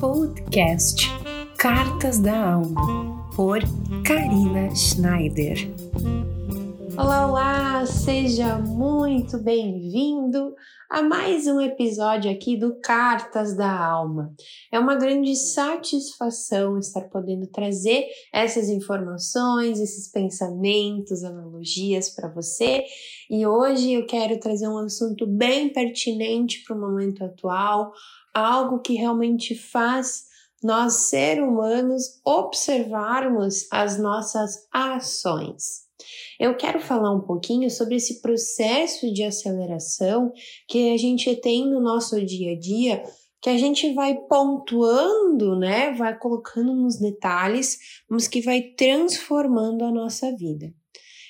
Podcast Cartas da Alma, por Karina Schneider. Olá, olá! Seja muito bem-vindo a mais um episódio aqui do Cartas da Alma. É uma grande satisfação estar podendo trazer essas informações, esses pensamentos, analogias para você. E hoje eu quero trazer um assunto bem pertinente para o momento atual, algo que realmente faz nós, seres humanos, observarmos as nossas ações. Eu quero falar um pouquinho sobre esse processo de aceleração que a gente tem no nosso dia a dia, que a gente vai pontuando, né? Vai colocando nos detalhes, mas que vai transformando a nossa vida.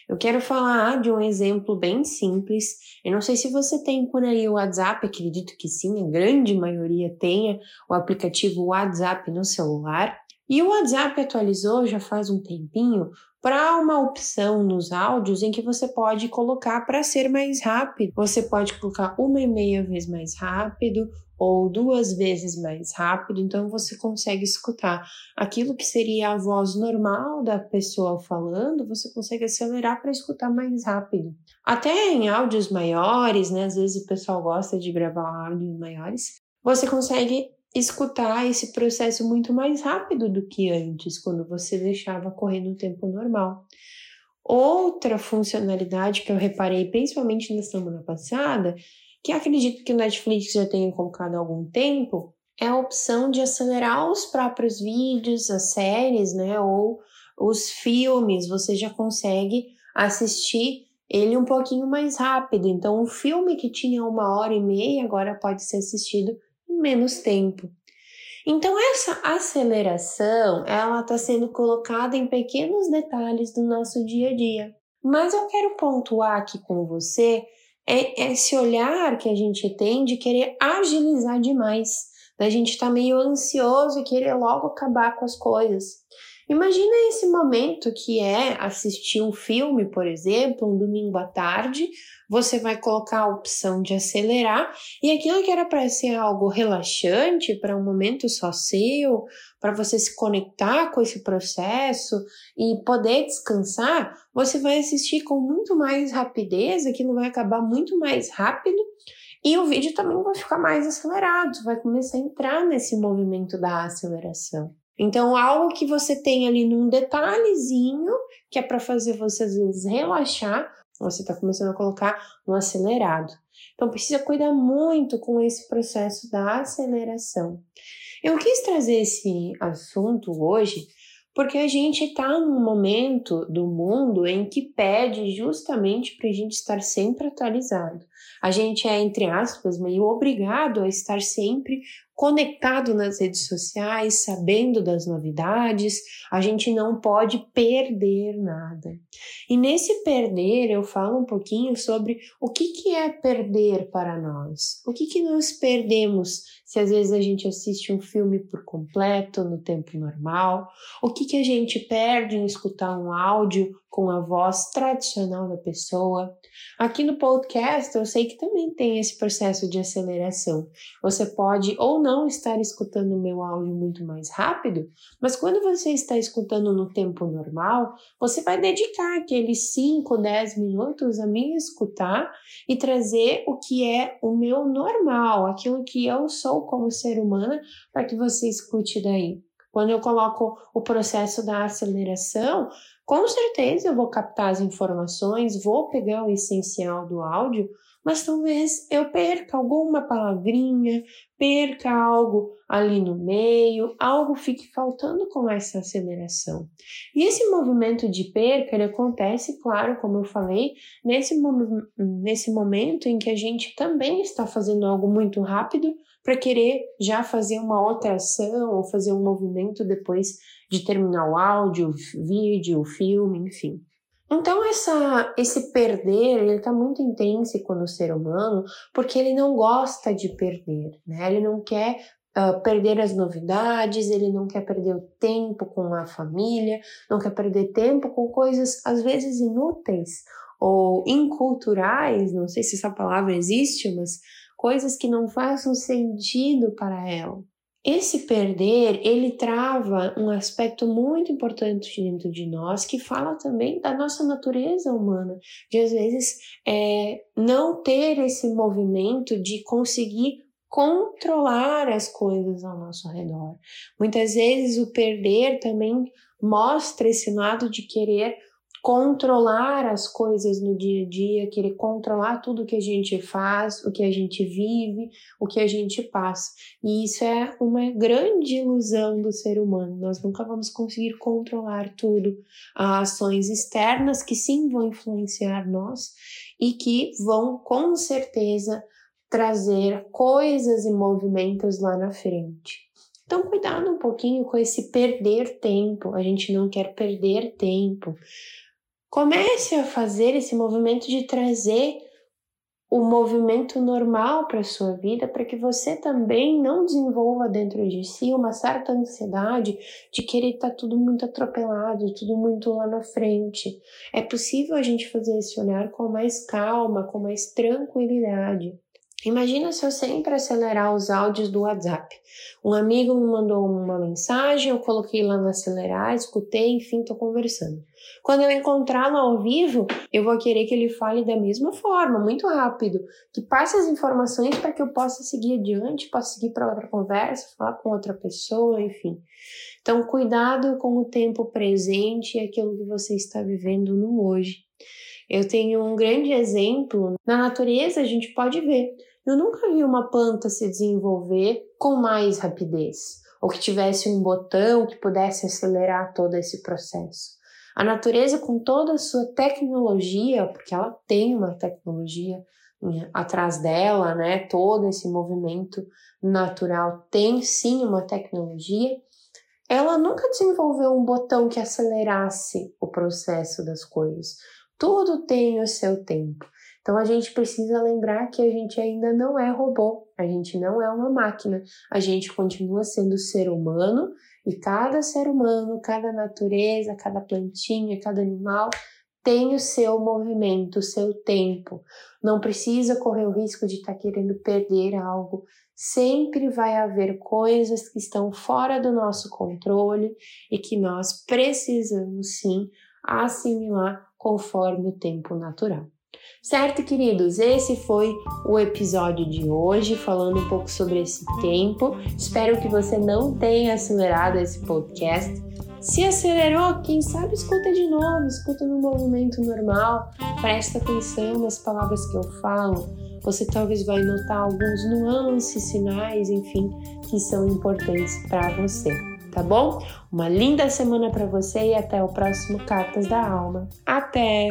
Eu quero falar de um exemplo bem simples. Eu não sei se você tem por aí o WhatsApp, acredito que sim, a grande maioria tenha o aplicativo WhatsApp no celular. E o WhatsApp atualizou já faz um tempinho para uma opção nos áudios em que você pode colocar para ser mais rápido. Você pode colocar uma e meia vez mais rápido ou duas vezes mais rápido, então você consegue escutar aquilo que seria a voz normal da pessoa falando, você consegue acelerar para escutar mais rápido. Até em áudios maiores, né? Às vezes o pessoal gosta de gravar áudios maiores, você consegue escutar esse processo muito mais rápido do que antes, quando você deixava correr no tempo normal. Outra funcionalidade que eu reparei, principalmente na semana passada, que acredito que o Netflix já tenha colocado há algum tempo, é a opção de acelerar os próprios vídeos, as séries, né, ou os filmes. Você já consegue assistir ele um pouquinho mais rápido. Então, um filme que tinha uma hora e meia agora pode ser assistido menos tempo. Então essa aceleração, ela está sendo colocada em pequenos detalhes do nosso dia a dia. Mas eu quero pontuar aqui com você é esse olhar que a gente tem de querer agilizar demais, da gente estar tá meio ansioso e querer logo acabar com as coisas. Imagina esse momento que é assistir um filme, por exemplo, um domingo à tarde, você vai colocar a opção de acelerar e aquilo que era para ser algo relaxante, para um momento só seu, para você se conectar com esse processo e poder descansar, você vai assistir com muito mais rapidez, aquilo vai acabar muito mais rápido. E o vídeo também vai ficar mais acelerado, vai começar a entrar nesse movimento da aceleração. Então, algo que você tem ali num detalhezinho, que é para fazer você às vezes relaxar, você está começando a colocar no acelerado. Então, precisa cuidar muito com esse processo da aceleração. Eu quis trazer esse assunto hoje porque a gente está num momento do mundo em que pede justamente para a gente estar sempre atualizado. A gente é, entre aspas, meio obrigado a estar sempre conectado nas redes sociais, sabendo das novidades, a gente não pode perder nada. E nesse perder, eu falo um pouquinho sobre o que, que é perder para nós. O que, que nós perdemos se às vezes a gente assiste um filme por completo no tempo normal? O que, que a gente perde em escutar um áudio com a voz tradicional da pessoa. Aqui no podcast eu sei que também tem esse processo de aceleração. Você pode ou não estar escutando o meu áudio muito mais rápido, mas quando você está escutando no tempo normal, você vai dedicar aqueles 5, 10 minutos a me escutar e trazer o que é o meu normal, aquilo que eu sou como ser humana, para que você escute daí. Quando eu coloco o processo da aceleração, com certeza eu vou captar as informações, vou pegar o essencial do áudio, mas talvez eu perca alguma palavrinha, perca algo ali no meio, algo fique faltando com essa aceleração. E esse movimento de perca ele acontece, claro, como eu falei, nesse, nesse momento em que a gente também está fazendo algo muito rápido para querer já fazer uma outra ação ou fazer um movimento depois de terminar o áudio, o vídeo, o filme, enfim. Então essa, esse perder ele está muito intrínseco no ser humano porque ele não gosta de perder, né? Ele não quer uh, perder as novidades, ele não quer perder o tempo com a família, não quer perder tempo com coisas às vezes inúteis ou inculturais, não sei se essa palavra existe, mas coisas que não façam sentido para ela. Esse perder, ele trava um aspecto muito importante dentro de nós, que fala também da nossa natureza humana, de às vezes é, não ter esse movimento de conseguir controlar as coisas ao nosso redor. Muitas vezes o perder também mostra esse lado de querer controlar as coisas no dia a dia, querer controlar tudo que a gente faz, o que a gente vive, o que a gente passa. E isso é uma grande ilusão do ser humano. Nós nunca vamos conseguir controlar tudo. Há ações externas que sim vão influenciar nós e que vão com certeza trazer coisas e movimentos lá na frente. Então, cuidado um pouquinho com esse perder tempo. A gente não quer perder tempo. Comece a fazer esse movimento de trazer o movimento normal para a sua vida, para que você também não desenvolva dentro de si uma certa ansiedade de querer estar tá tudo muito atropelado, tudo muito lá na frente. É possível a gente fazer esse olhar com mais calma, com mais tranquilidade. Imagina se eu sempre acelerar os áudios do WhatsApp. Um amigo me mandou uma mensagem, eu coloquei lá no acelerar, escutei, enfim, estou conversando. Quando eu encontrá-lo ao vivo, eu vou querer que ele fale da mesma forma, muito rápido, que passe as informações para que eu possa seguir adiante, possa seguir para outra conversa, falar com outra pessoa, enfim. Então, cuidado com o tempo presente e aquilo que você está vivendo no hoje. Eu tenho um grande exemplo na natureza, a gente pode ver eu nunca vi uma planta se desenvolver com mais rapidez, ou que tivesse um botão que pudesse acelerar todo esse processo. A natureza, com toda a sua tecnologia, porque ela tem uma tecnologia atrás dela, né? Todo esse movimento natural tem sim uma tecnologia. Ela nunca desenvolveu um botão que acelerasse o processo das coisas. Tudo tem o seu tempo. Então a gente precisa lembrar que a gente ainda não é robô, a gente não é uma máquina, a gente continua sendo ser humano e cada ser humano, cada natureza, cada plantinha, cada animal tem o seu movimento, o seu tempo. Não precisa correr o risco de estar tá querendo perder algo. Sempre vai haver coisas que estão fora do nosso controle e que nós precisamos sim assimilar conforme o tempo natural. Certo, queridos? Esse foi o episódio de hoje, falando um pouco sobre esse tempo. Espero que você não tenha acelerado esse podcast. Se acelerou, quem sabe escuta de novo, escuta no movimento normal, presta atenção nas palavras que eu falo. Você talvez vai notar alguns nuances, sinais, enfim, que são importantes para você, tá bom? Uma linda semana para você e até o próximo Cartas da Alma. Até!